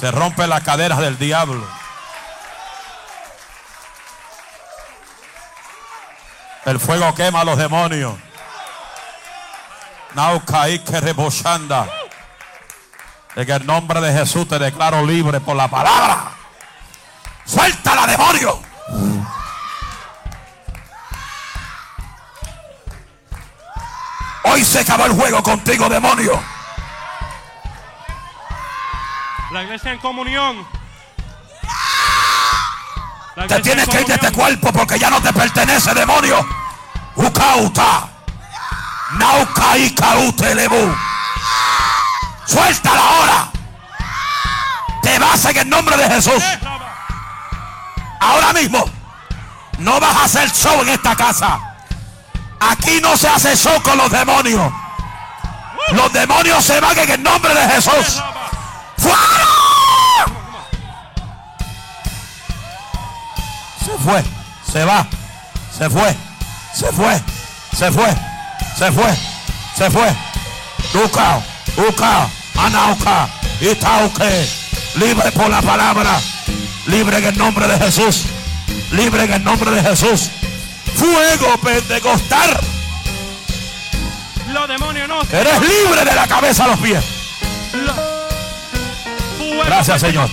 Se rompe las caderas del diablo. El fuego quema a los demonios. Que reboshanda. En el nombre de Jesús te declaro libre por la palabra. Suéltala, demonio. Hoy se acabó el juego contigo, demonio. La iglesia en comunión. Te tienes en que ir de este cuerpo porque ya no te pertenece, demonio. Ukauta. Naukaikaute lebu. Suéltala ahora. Te vas en el nombre de Jesús. Ahora mismo. No vas a hacer show en esta casa. Aquí no se hace show con los demonios. Los demonios se van en el nombre de Jesús. Se fue, se va, se fue, se fue, se fue, se fue, se fue. Uca, Uca, Anauca, Itauque, libre por la palabra, libre en el nombre de Jesús, libre en el nombre de Jesús. Fuego pentecostal, Los demonios no. eres libre de la cabeza a los pies. Gracias, Señor.